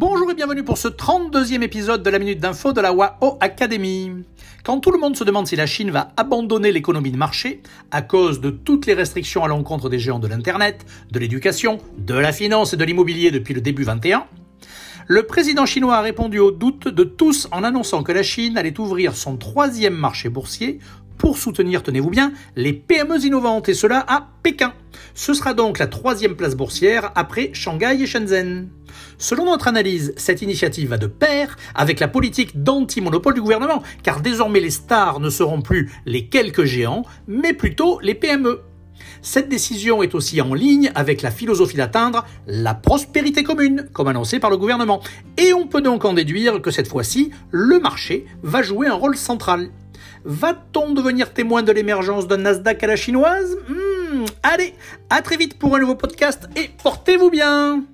Bonjour et bienvenue pour ce 32e épisode de la Minute d'Info de la WAO Academy. Quand tout le monde se demande si la Chine va abandonner l'économie de marché à cause de toutes les restrictions à l'encontre des géants de l'Internet, de l'éducation, de la finance et de l'immobilier depuis le début 21, le président chinois a répondu aux doutes de tous en annonçant que la Chine allait ouvrir son troisième marché boursier pour soutenir, tenez-vous bien, les PME innovantes, et cela à Pékin. Ce sera donc la troisième place boursière après Shanghai et Shenzhen. Selon notre analyse, cette initiative va de pair avec la politique d'anti-monopole du gouvernement, car désormais les stars ne seront plus les quelques géants, mais plutôt les PME. Cette décision est aussi en ligne avec la philosophie d'atteindre la prospérité commune, comme annoncé par le gouvernement. Et on peut donc en déduire que cette fois-ci, le marché va jouer un rôle central. Va-t-on devenir témoin de l'émergence d'un Nasdaq à la chinoise? Hmm, Allez, à très vite pour un nouveau podcast et portez-vous bien